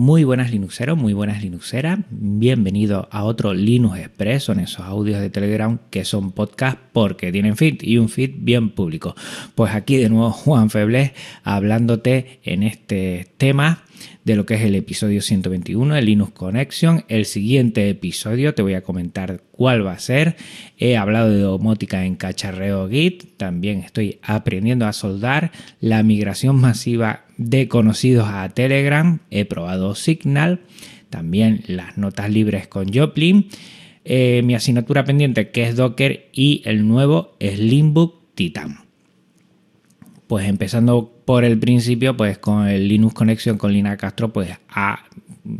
Muy buenas Linuxeros, muy buenas Linuxeras. Bienvenido a otro Linux Express, en esos audios de Telegram que son podcast porque tienen feed y un feed bien público. Pues aquí de nuevo Juan Febles hablándote en este tema de lo que es el episodio 121 de Linux Connection. El siguiente episodio te voy a comentar cuál va a ser. He hablado de domótica en cacharreo Git. También estoy aprendiendo a soldar la migración masiva de conocidos a Telegram. He probado Signal. También las notas libres con Joplin. Eh, mi asignatura pendiente que es Docker y el nuevo Slimbook Titan. Pues empezando por el principio, pues con el Linux Connection con Lina Castro, pues ha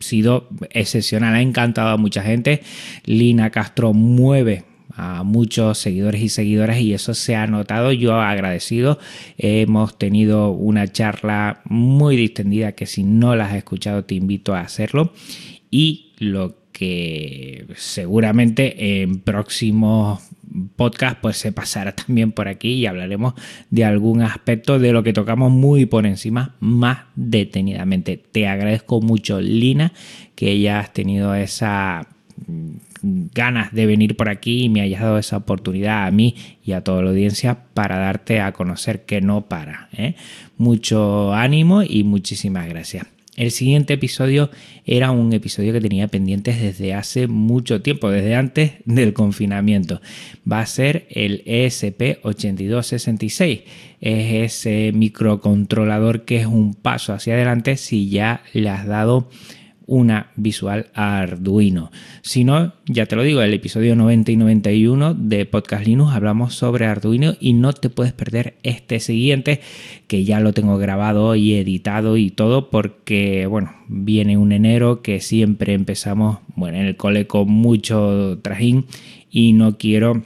sido excepcional, ha encantado a mucha gente. Lina Castro mueve a muchos seguidores y seguidoras y eso se ha notado. Yo agradecido. Hemos tenido una charla muy distendida que si no la has escuchado te invito a hacerlo. Y lo que seguramente en próximos podcast pues se pasará también por aquí y hablaremos de algún aspecto de lo que tocamos muy por encima más detenidamente. Te agradezco mucho Lina que ya has tenido esa mm, ganas de venir por aquí y me hayas dado esa oportunidad a mí y a toda la audiencia para darte a conocer que no para. ¿eh? Mucho ánimo y muchísimas gracias. El siguiente episodio era un episodio que tenía pendientes desde hace mucho tiempo, desde antes del confinamiento. Va a ser el ESP8266. Es ese microcontrolador que es un paso hacia adelante si ya le has dado una visual Arduino. Si no, ya te lo digo, el episodio 90 y 91 de Podcast Linux hablamos sobre Arduino y no te puedes perder este siguiente que ya lo tengo grabado y editado y todo porque, bueno, viene un enero que siempre empezamos, bueno, en el cole con mucho trajín y no quiero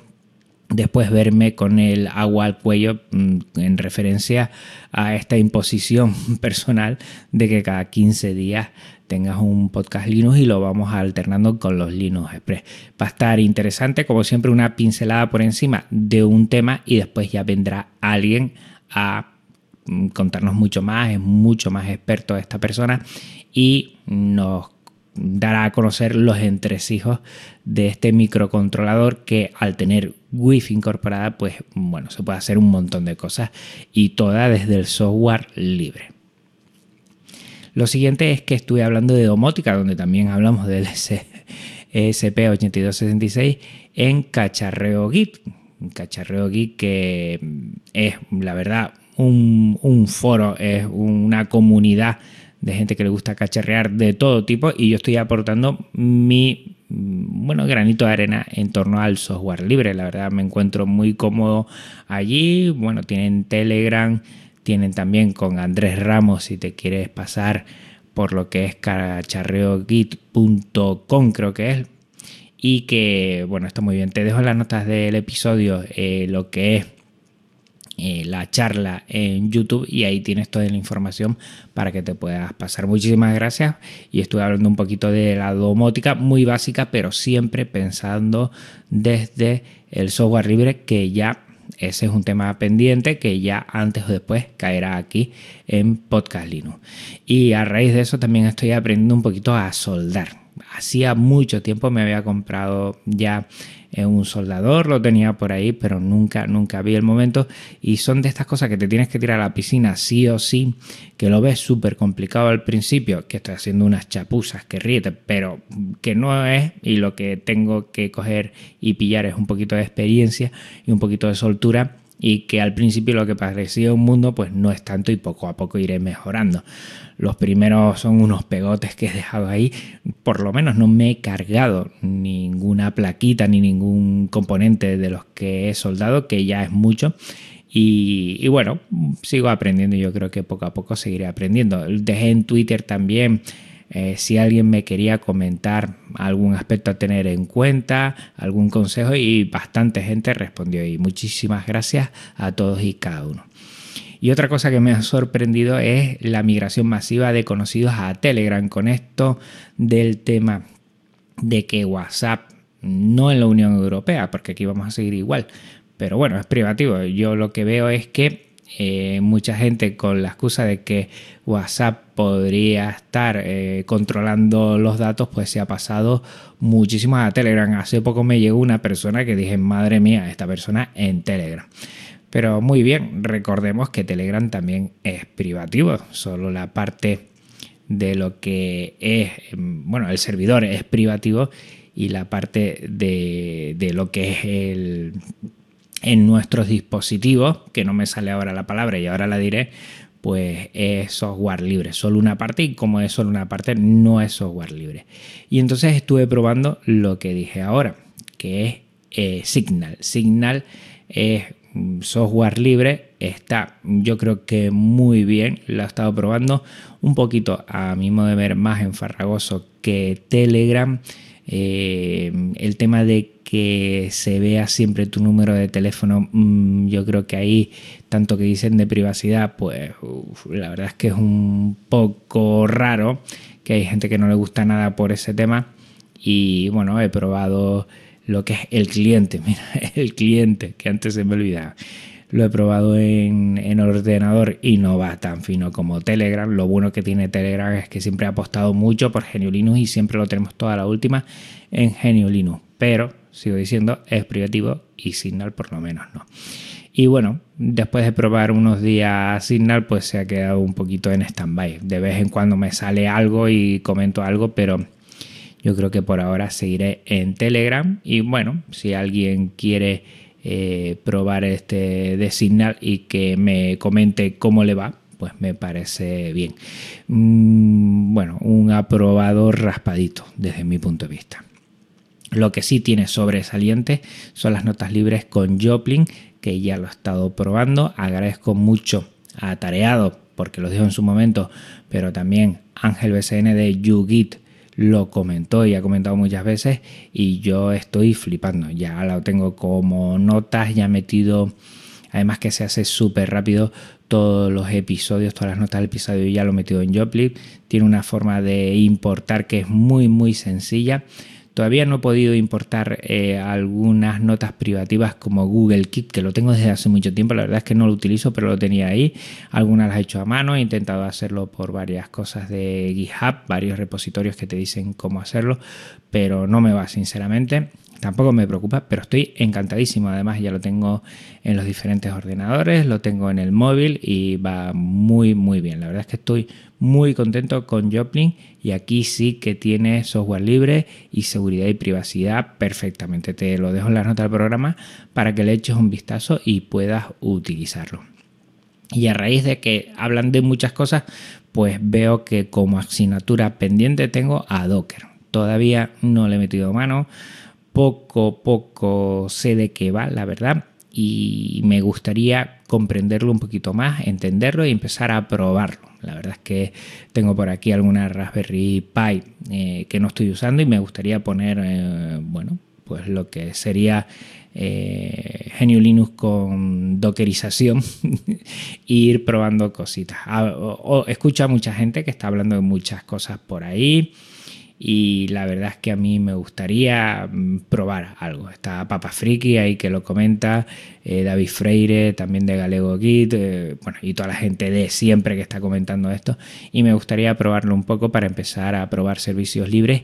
después verme con el agua al cuello mm, en referencia a esta imposición personal de que cada 15 días tengas un podcast Linux y lo vamos alternando con los Linux Express. Va a estar interesante, como siempre, una pincelada por encima de un tema y después ya vendrá alguien a mm, contarnos mucho más, es mucho más experto esta persona y nos dará a conocer los entresijos de este microcontrolador que al tener Wi-Fi incorporada, pues bueno, se puede hacer un montón de cosas y toda desde el software libre. Lo siguiente es que estuve hablando de domótica, donde también hablamos del ESP8266 en Cacharreo Git. Cacharreo Git que es, la verdad, un, foro, es una comunidad de gente que le gusta cacharrear de todo tipo y yo estoy aportando mi bueno, granito de arena en torno al software libre. La verdad me encuentro muy cómodo allí. Bueno, tienen Telegram, tienen también con Andrés Ramos si te quieres pasar por lo que es cacharreogit.com creo que es. Y que, bueno, está muy bien. Te dejo las notas del episodio eh, lo que es eh, la charla en YouTube y ahí tienes toda la información para que te puedas pasar. Muchísimas gracias y estuve hablando un poquito de la domótica muy básica, pero siempre pensando desde el software libre que ya ese es un tema pendiente que ya antes o después caerá aquí en Podcast Linux. Y a raíz de eso también estoy aprendiendo un poquito a soldar. Hacía mucho tiempo me había comprado ya un soldador, lo tenía por ahí, pero nunca, nunca vi el momento. Y son de estas cosas que te tienes que tirar a la piscina sí o sí, que lo ves súper complicado al principio, que estoy haciendo unas chapuzas que ríete, pero que no es, y lo que tengo que coger y pillar es un poquito de experiencia y un poquito de soltura y que al principio lo que parecía un mundo pues no es tanto y poco a poco iré mejorando. Los primeros son unos pegotes que he dejado ahí, por lo menos no me he cargado ninguna plaquita ni ningún componente de los que he soldado, que ya es mucho. Y, bueno, sigo aprendiendo y yo creo que poco a poco seguiré aprendiendo. Dejé en Twitter también eh, si alguien me quería comentar algún aspecto a tener en cuenta, algún consejo y bastante gente respondió y muchísimas gracias a todos y cada uno. Y otra cosa que me ha sorprendido es la migración masiva de conocidos a Telegram con esto del tema de que WhatsApp no en la Unión Europea, porque aquí vamos a seguir igual, pero bueno, es privativo. Yo lo que veo es que eh, mucha gente con la excusa de que WhatsApp podría estar eh, controlando los datos, pues se ha pasado muchísimo a Telegram. Hace poco me llegó una persona que dije, madre mía, esta persona en Telegram. Pero muy bien, recordemos que Telegram también es privativo, solo la parte de lo que es, em, bueno, el servidor es privativo y la parte de, de lo que es el, en nuestros dispositivos, que no me sale ahora la palabra y ahora la diré, pues es software libre, solo una parte y como es solo una parte no es software libre. Y entonces estuve probando lo que dije ahora, que es eh, Signal. Signal es software libre, está yo creo que muy bien, lo he estado probando un poquito a mi modo de ver más enfarragoso que Telegram. Eh, el tema de que se vea siempre tu número de teléfono, mm, yo creo que ahí, tanto que dicen de privacidad, pues la verdad es que es un poco raro, que hay gente que no le gusta nada por ese tema. Y bueno, he probado lo que es el cliente, mira, el cliente, que antes se me olvidaba. Lo he probado en, en, ordenador y no va tan fino como Telegram. Lo bueno que tiene Telegram es que siempre ha apostado mucho por Genio Linux y siempre lo tenemos toda la última en Genio Linux. Pero sigo diciendo, es privativo y Signal por lo menos no. Y bueno, después de probar unos días Signal, pues se ha quedado un poquito en stand-by. De vez en cuando me sale algo y comento algo, pero yo creo que por ahora seguiré en Telegram. Y bueno, si alguien quiere eh, probar este de Signal y que me comente cómo le va, pues me parece bien. Mm, bueno, un aprobado raspadito desde mi punto de vista. Lo que sí tiene sobresaliente son las notas libres con Joplin, que ya lo he estado probando. Agradezco mucho a Tareado, porque lo dijo en su momento, pero también Ángel BCN de YouGit lo comentó y ha comentado muchas veces y yo estoy flipando. Ya lo tengo como notas, ya metido, además que se hace súper rápido todos los episodios, todas las notas del episodio ya lo he metido en Joplin. Tiene una forma de importar que es muy muy sencilla. Todavía no he podido importar eh, algunas notas privativas como Google Keep, que lo tengo desde hace mucho tiempo. La verdad es que no lo utilizo, pero lo tenía ahí. Algunas las he hecho a mano. He intentado hacerlo por varias cosas de GitHub, varios repositorios que te dicen cómo hacerlo, pero no me va, sinceramente. Tampoco me preocupa, pero estoy encantadísimo. Además, ya lo tengo en los diferentes ordenadores, lo tengo en el móvil y va muy, muy bien. La verdad es que estoy muy contento con Joplin y aquí sí que tiene software libre y seguridad y privacidad perfectamente. Te lo dejo en la nota del programa para que le eches un vistazo y puedas utilizarlo. Y a raíz de que hablan de muchas cosas, pues veo que como asignatura pendiente tengo a Docker. Todavía no le he metido mano poco, poco sé de qué va, la verdad, y me gustaría comprenderlo un poquito más, entenderlo y empezar a probarlo. La verdad es que tengo por aquí alguna Raspberry Pi eh, que no estoy usando y me gustaría poner, eh, bueno, pues lo que sería eh, Genio Linux con dockerización e ir probando cositas. Ah, escucha a mucha gente que está hablando de muchas cosas por ahí y la verdad es que a mí me gustaría mm, probar algo. Está Papa Friki ahí que lo comenta, eh, David Freire también de Galego Git, eh, bueno, y toda la gente de siempre que está comentando esto. Y me gustaría probarlo un poco para empezar a probar servicios libres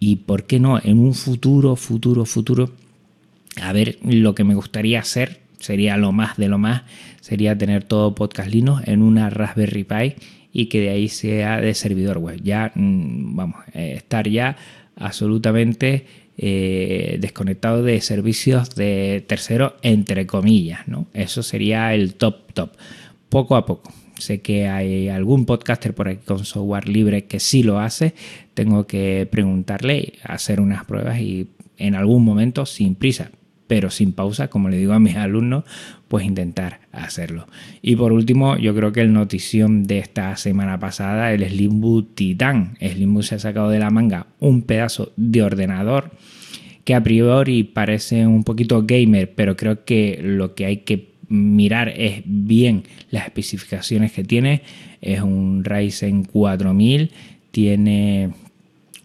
y, ¿por qué no? En un futuro, futuro, futuro, a ver lo que me gustaría hacer, sería lo más de lo más, sería tener todo Podcast Linux en una Raspberry Pi y que de ahí sea de servidor web. Ya, mm, vamos, eh, estar ya absolutamente eh, desconectado de servicios de tercero, entre comillas, ¿no? Eso sería el top, top. Poco a poco. Sé que hay algún podcaster por aquí con software libre que sí lo hace. Tengo que preguntarle, hacer unas pruebas y en algún momento, sin prisa, pero sin pausa, como le digo a mis alumnos, pues intentar hacerlo. Y por último, yo creo que el notición de esta semana pasada, el Slimbook Titan. Slimbook se ha sacado de la manga un pedazo de ordenador que a priori parece un poquito gamer, pero creo que lo que hay que mirar es bien las especificaciones que tiene. Es un Ryzen 4000, tiene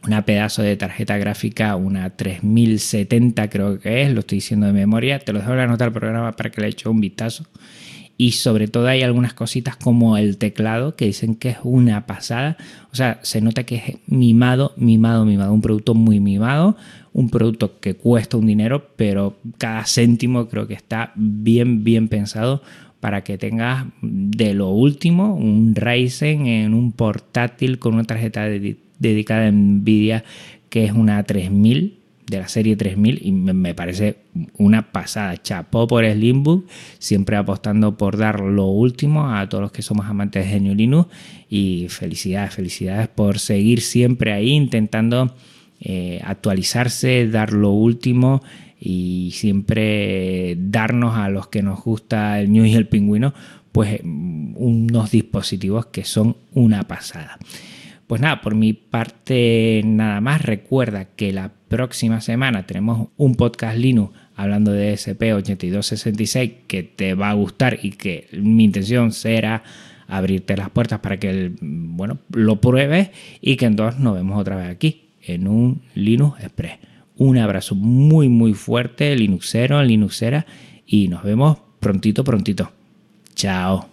una pedazo de tarjeta gráfica, una 3070 creo que es, lo estoy diciendo de memoria, te lo dejo en la nota programa para que le eche un vistazo. y sobre todo hay algunas cositas como el teclado que dicen que es una pasada. O sea, se nota que es mimado, mimado, mimado. Un producto muy mimado, un producto que cuesta un dinero, pero cada céntimo creo que está bien, bien pensado para que tengas de lo último un Ryzen en un portátil con una tarjeta dedicada a Nvidia que es una 3000 de la serie 3000 y me parece una pasada. Chapó por Slimbook, siempre apostando por dar lo último a todos los que somos amantes de Genio Linux y felicidades, felicidades por seguir siempre ahí intentando eh, actualizarse, dar lo último y siempre darnos a los que nos gusta el New y el pingüino pues unos dispositivos que son una pasada. Pues nada, por mi parte nada más. Recuerda que la próxima semana tenemos un podcast Linux hablando de SP8266 que te va a gustar y que mi intención será abrirte las puertas para que bueno, lo pruebes y que entonces nos vemos otra vez aquí en un Linux Express. Un abrazo muy muy fuerte, Linuxero, Linuxera y nos vemos prontito, prontito. Chao.